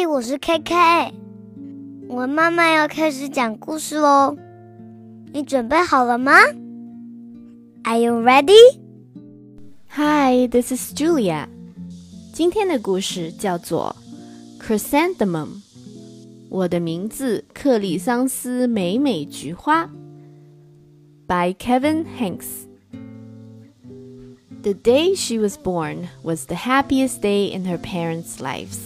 嘿，我是 KK，我慢慢要开始讲故事喽，你准备好了吗？Are you ready? Hi, this is Julia。今天的故事叫做《Chrysanthemum》，我的名字克里桑斯美美菊花，by Kevin Henkes。The day she was born was the happiest day in her parents' lives.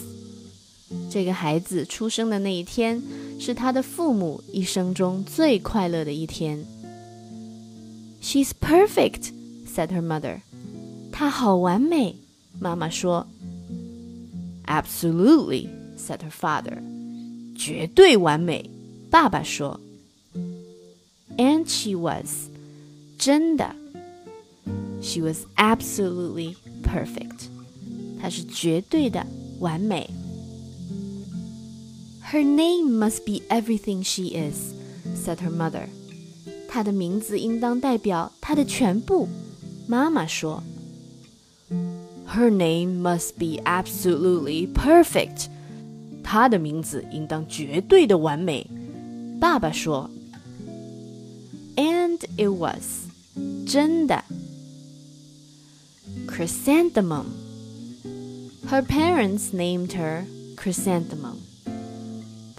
这个孩子出生的那一天，是他的父母一生中最快乐的一天。She's perfect, said her mother. 她好完美，妈妈说。Absolutely, said her father. 绝对完美，爸爸说。And she was，真的。She was absolutely perfect. 她是绝对的完美。her name must be everything she is, said her mother. 她的名字应当代表她的全部。妈妈说。Her name must be absolutely perfect. 她的名字应当绝对的完美。爸爸说。And it was. 真的。Chrysanthemum. Her parents named her Chrysanthemum.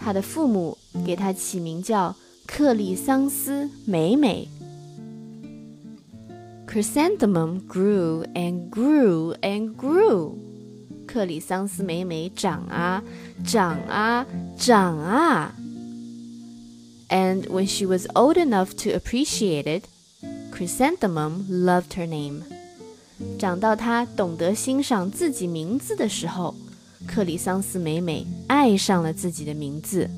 他的父母给他起名叫克里桑斯美美。Chrysanthemum grew and grew and grew。克里桑斯美美长啊长啊长啊。And when she was old enough to appreciate it, Chrysanthemum loved her name. 长到她懂得欣赏自己名字的时候。 克里桑斯美美爱上了自己的名字。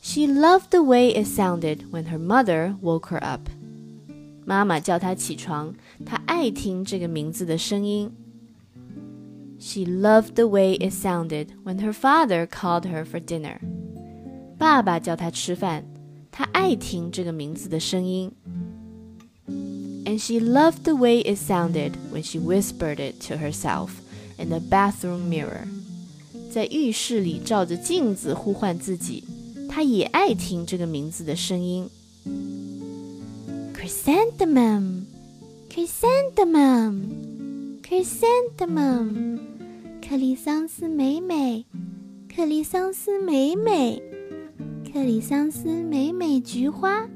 She loved the way it sounded when her mother woke her up。妈妈叫她起床，她爱听这个名字的声音。She loved the way it sounded when her father called her for dinner。爸爸叫她吃饭，她爱听这个名字的声音。And she loved the way it sounded when she whispered it to herself。 in the bathroom mirror，在浴室里照着镜子呼唤自己。他也爱听这个名字的声音。Chrysanthemum, chrysanthemum, chrysanthemum，克里桑斯美美，克里桑斯美美，克里桑斯美美菊花。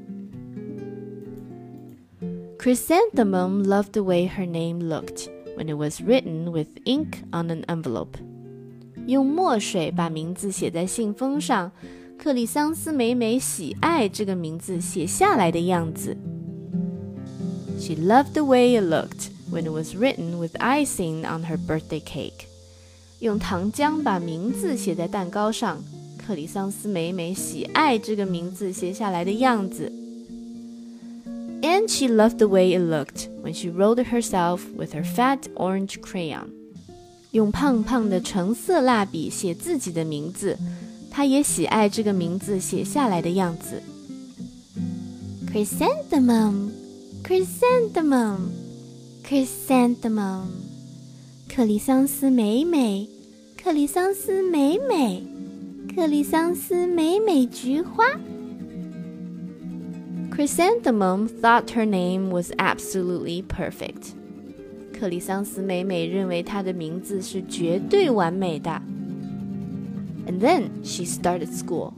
Chrysanthemum loved the way her name looked when it was written with ink on an envelope. 用墨水把名字写在信封上，克里桑斯美美喜爱这个名字写下来的样子。She loved the way it looked when it was written with icing on her birthday cake. 用糖浆把名字写在蛋糕上，克里桑斯美美喜爱这个名字写下来的样子。 and she loved the way it looked when she wrote it herself with her fat orange crayon. 用胖胖的橙色蜡笔写自己的名字，她也喜爱这个名字写下来的样子。Chrysanthemum, chrysanthemum, chrysanthemum，克里桑斯美美，克里桑斯美美，克里桑斯美美菊花。 Chrysanthemum thought her name was absolutely perfect. 克里桑斯美美认为她的名字是绝对完美的。And then she started school.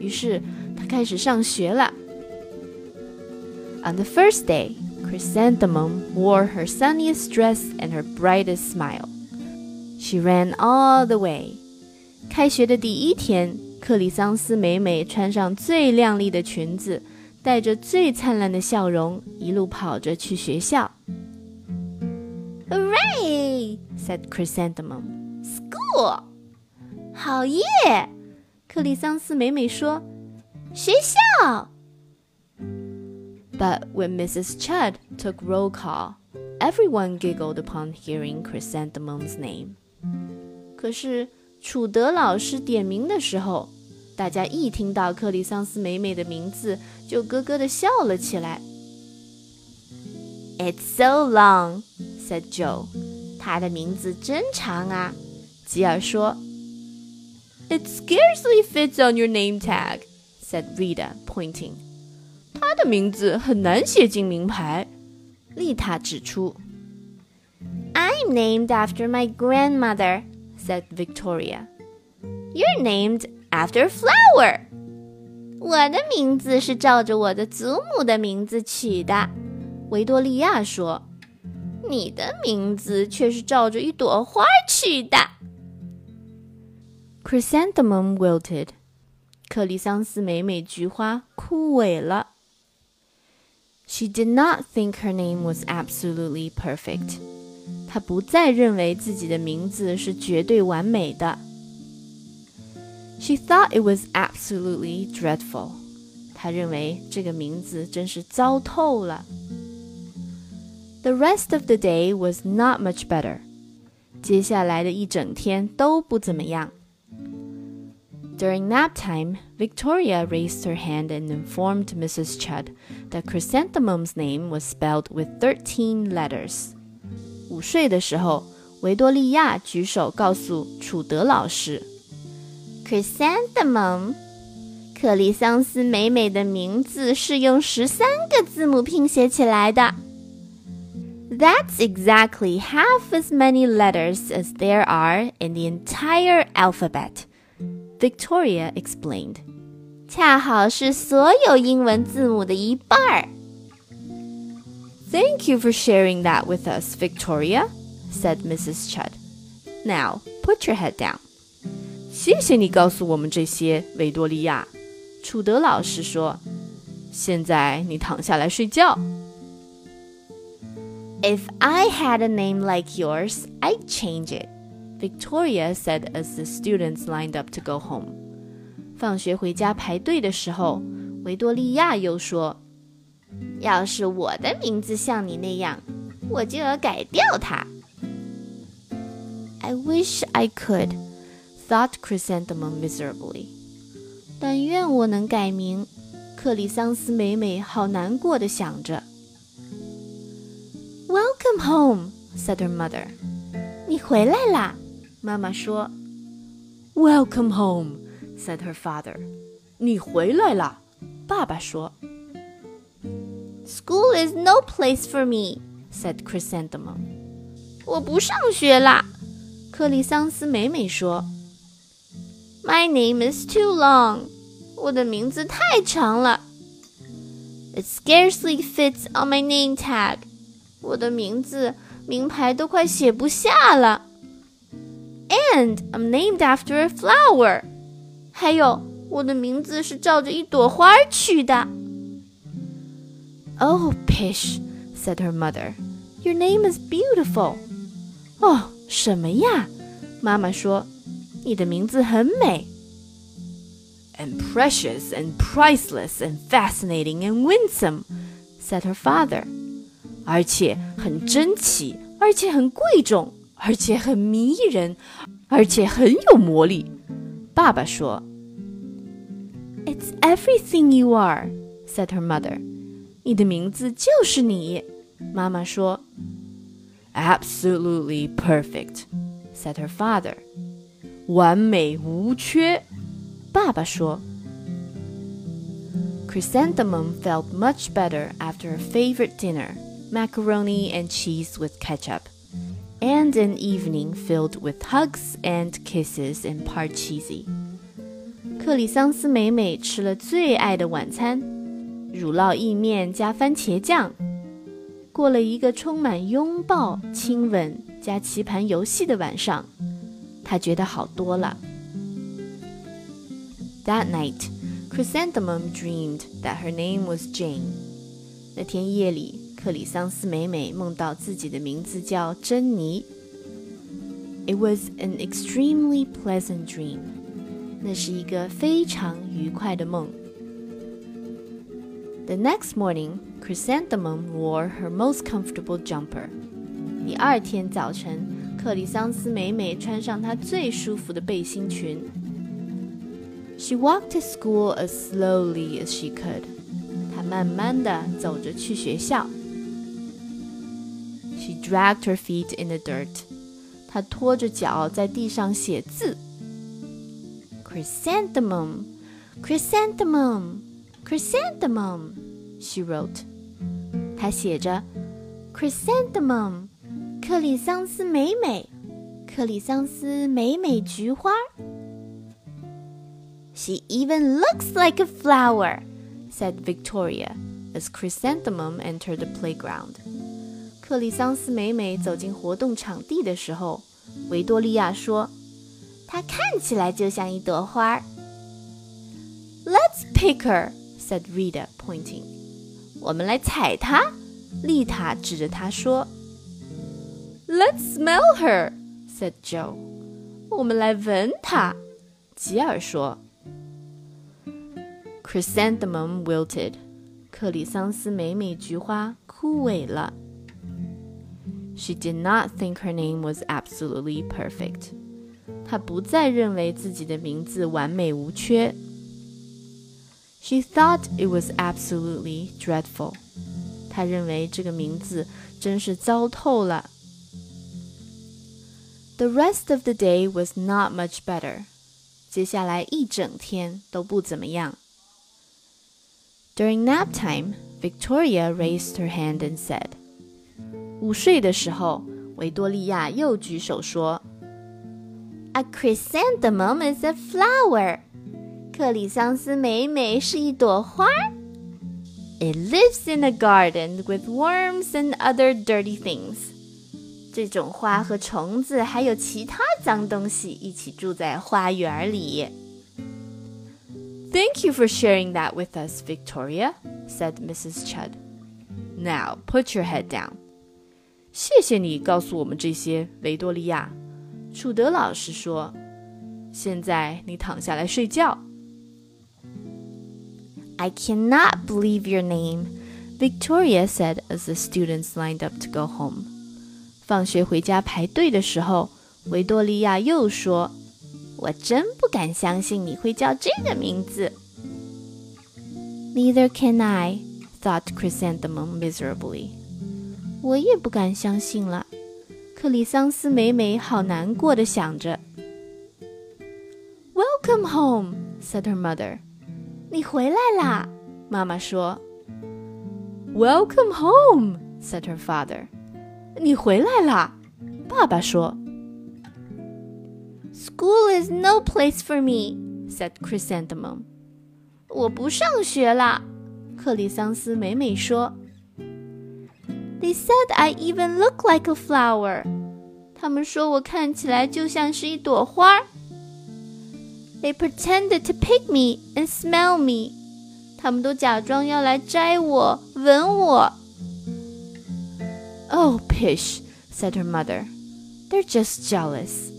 于是她开始上学了。On the first day, Chrysanthemum wore her sunniest dress and her brightest smile. She ran all the way. 开学的第一天，克里桑斯美美穿上最亮丽的裙子。 带着最灿烂的笑容，一路跑着去学校。"Hooray!" said Chrysanthemum. "School!" 好耶！克里桑斯美美说：“学校。” But when Mrs. Chud took roll call, everyone giggled upon hearing Chrysanthemum's name. 可是楚德老师点名的时候，大家一听到克里桑斯美美的名字，就咯咯地笑了起来。"It's so long," said Jo. 她的名字真长啊，吉尔说。"It scarcely fits on your name tag," said Rita, pointing. 她的名字很难写进名牌，丽塔指出。"I'm named after my grandmother," said Victoria. "You're named after flower. 我的名字是照着我的祖母的名字取的，维多利亚说。你的名字却是照着一朵花取的。Chrysanthemum wilted，克里桑斯美美菊花枯萎了。She did not think her name was absolutely perfect。她不再认为自己的名字是绝对完美的。She thought it was absolutely dreadful。她认为这个名字真是糟透了。The rest of the day was not much better。接下来的一整天都不怎么样。During nap time, Victoria raised her hand and informed Mrs. Chudd that Chrysanthemum's name was spelled with 13 letters. 午睡的时候，维多利亚举手告诉楚德老师 ：“Chrysanthemum，克里桑斯美美的名字是用十三个字母拼写起来的。That's exactly half as many letters as there are in the entire alphabet。” Victoria explained. 恰好是所有英文字母的一半儿。Thank you for sharing that with us, Victoria, said Mrs. Chudd. Now, put your head down. 谢谢你告诉我们这些，维多利亚。楚德老师说：“现在你躺下来睡觉。” If I had a name like yours, I'd change it. Victoria said as the students lined up to go home. 放学回家排队的时候，维多利亚又说：“要是我的名字像你那样，我就要改掉它。” I wish I could, thought Chrysanthemum miserably. 但愿我能改名。克里桑斯美美好难过的想着。Welcome home, said her mother. 你回来啦。妈妈说：“Welcome home,” said her father. 你回来了，爸爸说。“School is no place for me,” said Chrysanthemum. 我不上学啦，克里桑斯美美说。 “My name is too long.” 我的名字太长了。“It scarcely fits on my name tag.” 我的名字名牌都快写不下了。and I'm named after a flower. 还有，我的名字是照着一朵花取的。Oh, pish, said her mother. Your name is beautiful. 哦，什么呀？妈妈说， 你的名字很美。And precious and priceless and fascinating and winsome, said her father. 而且很珍奇，而且很贵重，而且很迷人，而且很有魔力。爸爸说：“It's everything you are,” said her mother. 你的名字就是你。妈妈说：“Absolutely perfect,” said her father. 完美无缺。爸爸说。Chrysanthemum felt much better after her favorite dinner, macaroni and cheese with ketchup and an evening filled with hugs and kisses and parcheesi. 克里桑斯美美吃了最爱的晚餐，乳酪意面加番茄酱，过了一个充满拥抱、亲吻加棋盘游戏的晚上， 她觉得好多了。That night, Chrysanthemum dreamed that her name was Jane. 那天夜里。克里桑斯美美梦到自己的名字叫珍妮。It was an extremely pleasant dream。那是一个非常愉快的梦。The next morning, Chrysanthemum wore her most comfortable jumper。第二天早晨， 克里桑斯美美穿上她最舒服的背心裙。She walked to school as slowly as she could。她慢慢地走着去学校。She dragged her feet in the dirt. 他拖着脚在地上写字。Chrysanthemum, chrysanthemum, chrysanthemum, she wrote. 他写着 chrysanthemum， 克里桑斯美美，克里桑斯美美菊花。She even looks like a flower, said Victoria as Chrysanthemum entered the playground. 克里桑斯美美走进活动场地的时候，维多利亚说：“她看起来就像一朵花。” Let's pick her," said Rita, pointing. 我们来踩她，丽塔指着她说。 Let's smell her," said Jo. 我们来闻她，吉尔说。Chrysanthemum wilted，克里桑斯美美菊花枯萎了。She did not think her name was absolutely perfect。她不再认为自己的名字完美无缺。She thought it was absolutely dreadful。她认为这个名字真是糟透了。The rest of the day was not much better. 接下来一整天都不怎么样。During nap time, Victoria raised her hand and said, 午睡的时候，维多利亚又举手说：“A chrysanthemum is a flower。克里桑斯美美是一朵花。It lives in a garden with worms and other dirty things。 这种花和虫子还有其他脏东西一起住在花园里。” Thank you for sharing that with us, Victoria, said Mrs. Chud. Now put your head down. 谢谢你告诉我们这些，维多利亚。楚德老师说：“现在你躺下来睡觉。” I cannot believe your name, Victoria said as the students lined up to go home. 放学回家排队的时候，维多利亚又说。我真不敢相信你会叫这个名字。Neither can I, thought Chrysanthemum miserably. 我也不敢相信了。克里桑斯美美好难过的想着。Welcome home, said her mother. 你回来啦，妈妈说。Welcome home, said her father. 你回来啦，爸爸说。School is no place for me," said Chrysanthemum. 我不上学啦，克里桑斯美美说。They said I even look like a flower. 他们说我看起来就像是一朵花。They pretended to pick me and smell me. 他们都假装要来摘我、闻我。Oh, pish, said her mother. They're just jealous.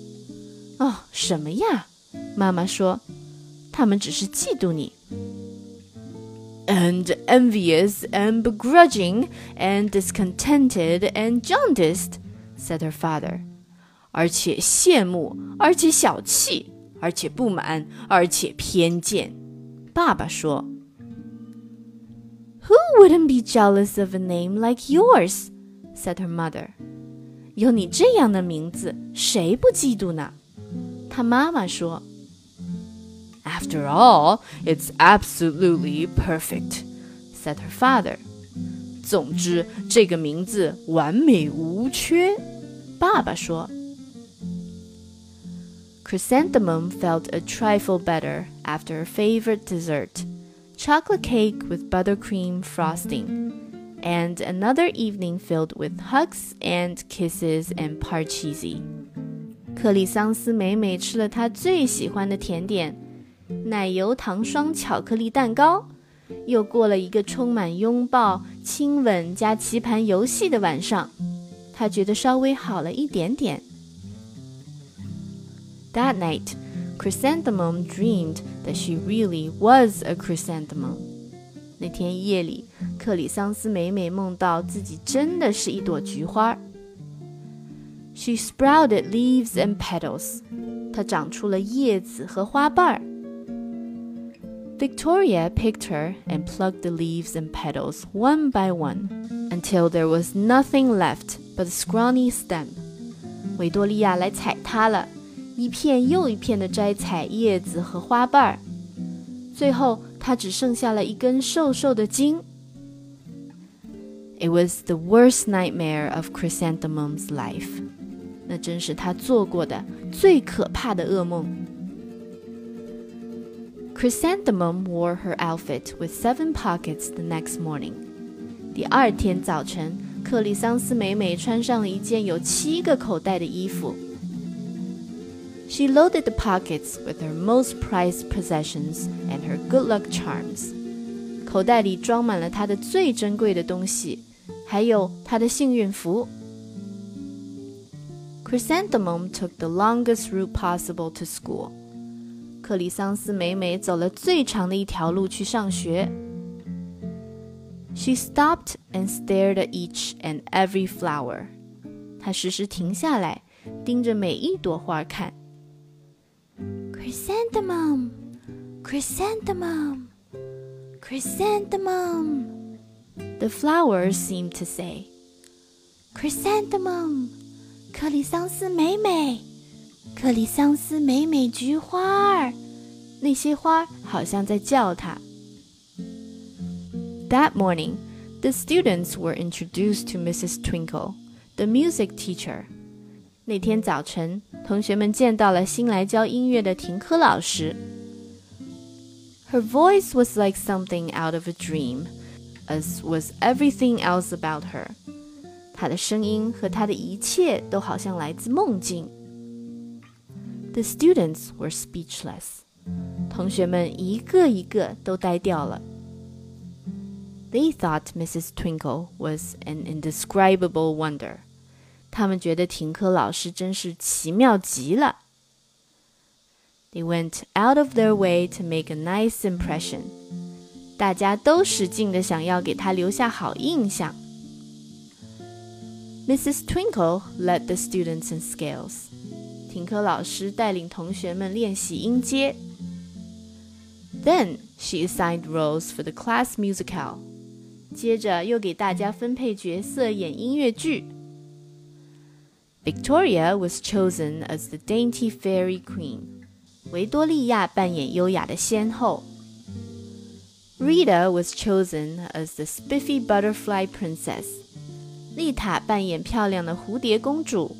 哦，什么呀？妈妈说，他们只是嫉妒你。And envious and begrudging and discontented and jaundiced, said her father. 而且羡慕，而且小气，而且不满，而且偏见。爸爸说。Who wouldn't be jealous of a name like yours? said her mother. 有你这样的名字，谁不嫉妒呢？他妈妈说：“After all, it's absolutely perfect,” said her father. 总之，这个名字完美无缺。爸爸说。Chrysanthemum felt a trifle better after her favorite dessert, chocolate cake with buttercream frosting, and another evening filled with hugs and kisses and parcheesi. 克里桑斯美美吃了她最喜欢的甜点——奶油糖霜巧克力蛋糕，又过了一个充满拥抱、亲吻加棋盘游戏的晚上。她觉得稍微好了一点点。That night, Chrysanthemum dreamed that she really was a chrysanthemum. 那天夜里，克里桑斯美美梦到自己真的是一朵菊花。She sprouted leaves and petals. 它长出了叶子和花瓣儿。Victoria picked her and plucked the leaves and petals one by one until there was nothing left but a scrawny stem. 维多利亚来采它了，一片又一片的摘采叶子和花瓣儿，最后 它只剩下了一根瘦瘦的茎。It was the worst nightmare of Chrysanthemum's life. 那真是他做过的最可怕的噩梦。Chrysanthemum wore her outfit with seven pockets the next morning. 第二天早晨，克里桑斯美美穿上了一件有七个口袋的衣服。 She loaded the pockets with her most prized possessions and her good luck charms. 口袋里装满了她的最珍贵的东西，还有她的幸运符。Chrysanthemum took the longest route possible to school. 克里桑斯美美走了最长的一条路去上学。She stopped and stared at each and every flower. 她时时停下来，盯着每一朵花看。 Chrysanthemum, chrysanthemum, chrysanthemum. The flowers seemed to say, Chrysanthemum. 克里桑斯美美，克里桑斯美美菊花儿，那些花好像在叫他。That morning, the students were introduced to Mrs. Twinkle, the music teacher. 那天早晨，同学们见到了新来教音乐的停科老师。Her voice was like something out of a dream, as was everything else about her. 他的声音和他的一切都好像来自梦境。The students were speechless，同学们一个一个都呆掉了。They thought Mrs. Twinkle was an indescribable wonder， 他们觉得停课老师真是奇妙极了。They went out of their way to make a nice impression，大家都使劲的想要给他留下好印象。Mrs. Twinkle led the students in scales. 停课老师带领同学们练习音阶。Then she assigned roles for the class musicale. 接着又给大家分配角色演音乐剧。 Victoria was chosen as the dainty fairy queen rita was chosen as the spiffy butterfly princess. princess，丽塔扮演漂亮的蝴蝶公主。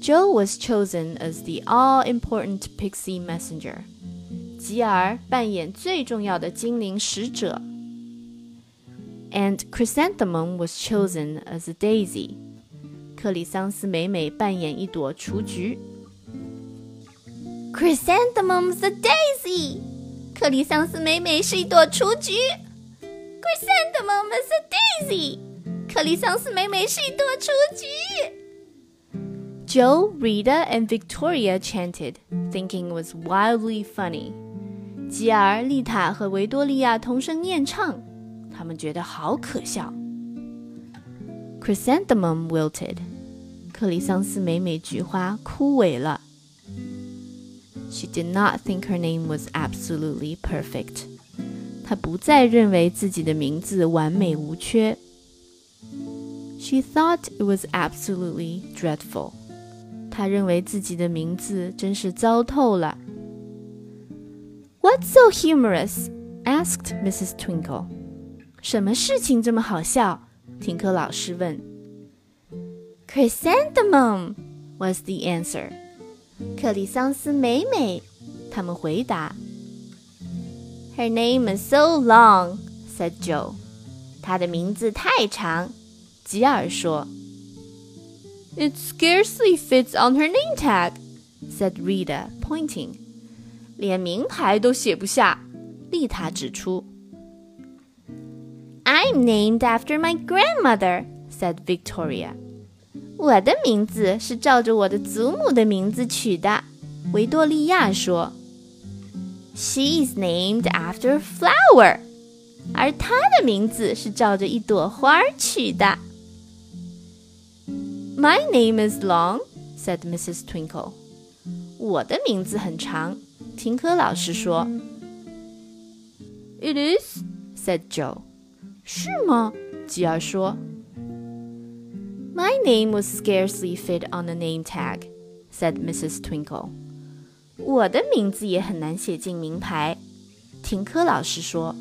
Jo was chosen as the all-important pixie messenger. 吉尔扮演最重要的精灵使者. And Chrysanthemum was chosen as a daisy。克里桑斯美美扮演一朵雏菊。Chrysanthemum's a daisy，克里桑斯美美是一朵雏菊。Chrysanthemum's a daisy，克里桑斯美美是一朵雏菊。Jo, Rita, and Victoria chanted, thinking it was wildly funny. 吉尔、丽塔和维多利亚同声念唱，他们觉得好可笑。Chrysanthemum wilted. 克里桑斯美美菊花枯萎了。She did not think her name was absolutely perfect. 她不再认为自己的名字完美无缺。she thought it was absolutely dreadful. 她认为自己的名字真是糟透了。What's so humorous? asked Mrs. Twinkle. 什么事情这么好笑？ 停课老师问。Chrysanthemum was the answer her name is so long, said Jo. Jo。她的名字太长，吉尔说。It scarcely fits on her name tag, said Rita, pointing. 连名牌都写不下，丽塔指出。I'm named after my grandmother," said Victoria. 我的名字是照着我的祖母的名字取的，维多利亚说。She is named after a flower，而她的名字是照着一朵花取的。My name is long," said Mrs. Twinkle. 我的名字很长，停科老师说。It is," said Jo. 是吗？吉尔说。 My name would scarcely fit on a name tag, said Mrs. Twinkle. 我的名字也很难写进名牌，停科老师说。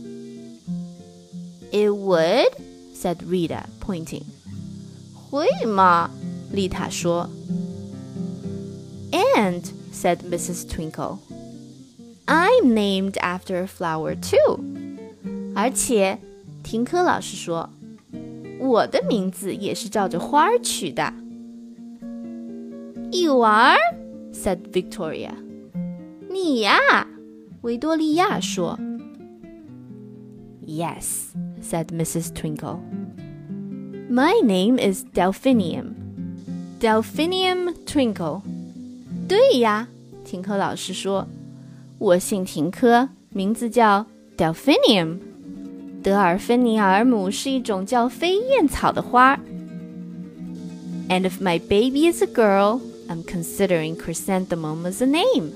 It would, said Rita, pointing. 会吗？丽塔说。And, said Mrs. Twinkle, I'm named after a flower too. 而且， 停科老师说，我的名字也是照着花儿取的。You are, said Victoria. 你呀，维多利亚说。Yes, said Mrs. Twinkle. My name is Delphinium. Delphinium Twinkle. 对呀，停科老师说，我姓停科，名字叫 Delphinium。 德尔芬尼尔姆是一种叫飞燕草的花。And if my baby is a girl, I'm considering chrysanthemum as a name.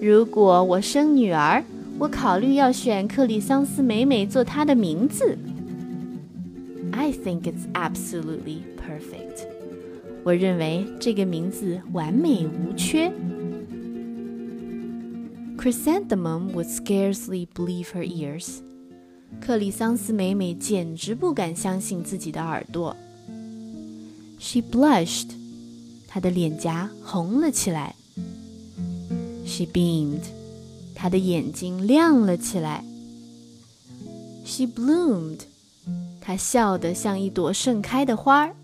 如果我生女儿，我考虑要选克里桑斯美美做她的名字。I think it's absolutely perfect. 我认为这个名字完美无缺。Chrysanthemum would scarcely believe her ears. 克里桑斯美美简直不敢相信自己的耳朵。She blushed. 她的脸颊红了起来。She beamed. 她的眼睛亮了起来。She bloomed. 她笑得像一朵盛开的花儿。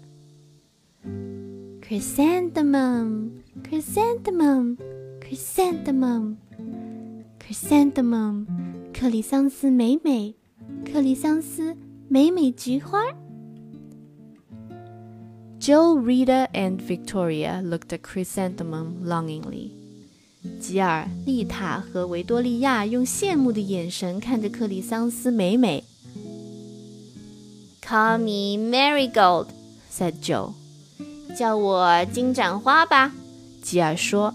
Chrysanthemum, chrysanthemum, chrysanthemum, chrysanthemum，克里桑斯美美，克里桑斯、美美菊花。Jo, Rita, and Victoria looked at Chrysanthemum longingly. 吉尔、丽塔和维多利亚用羡慕的眼神看着克里桑斯美美。Call me Marigold, said Jo. 叫我金盏花吧，吉尔说。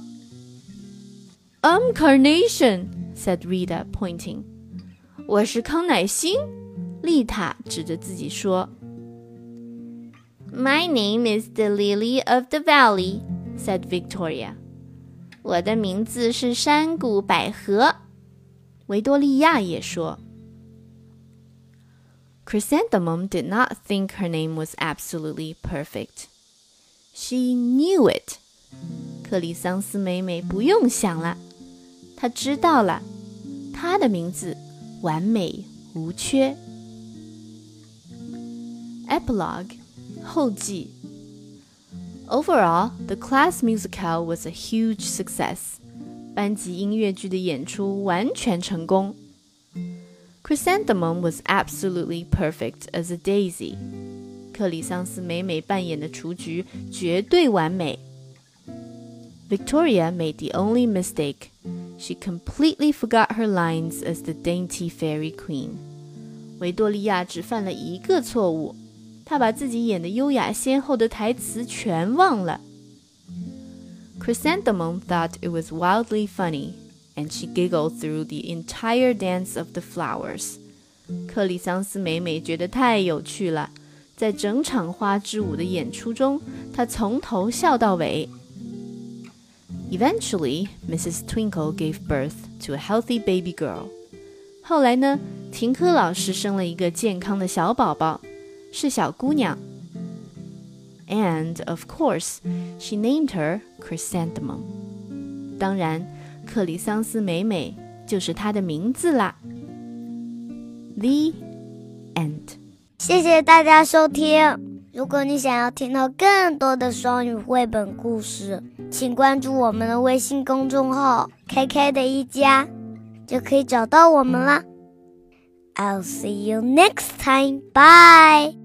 I'm carnation, said Rita, pointing. 我是康乃馨，丽塔指着自己说。My name is the Lily of the Valley, said Victoria. 我的名字是山谷百合，维多利亚也说。Chrysanthemum did not think her name was absolutely perfect. She knew it. 克里桑斯美美不用想了，她知道了，她的名字 完美无缺。Epilogue 后记。Overall, the class musicale was a huge success. 班级音乐剧的演出完全成功。Chrysanthemum was absolutely perfect as a daisy. 克里桑斯美美扮演的雏菊绝对完美。Victoria made the only mistake. She completely forgot her lines as the dainty fairy queen. 维多利亚只犯了一个错误。他把自己演的优雅先后的台词全忘了。Chrysanthemum thought it was wildly funny, and she giggled through the entire dance of the flowers. 克里桑斯美美觉得太有趣了，在整场花之舞的演出中，她从头笑到尾。 Eventually, Mrs. Twinkle gave birth to a healthy baby girl. 后来呢，停科老师生了一个健康的小宝宝。是小姑娘。And of course, she named her Chrysanthemum. 当然，克里桑斯美美就是她的名字啦。The end. 谢谢大家收听。如果你想要听到更多的双语绘本故事， 请关注我们的微信公众号 “KK 的一家”，就可以找到我们了。I'll see you next time. Bye.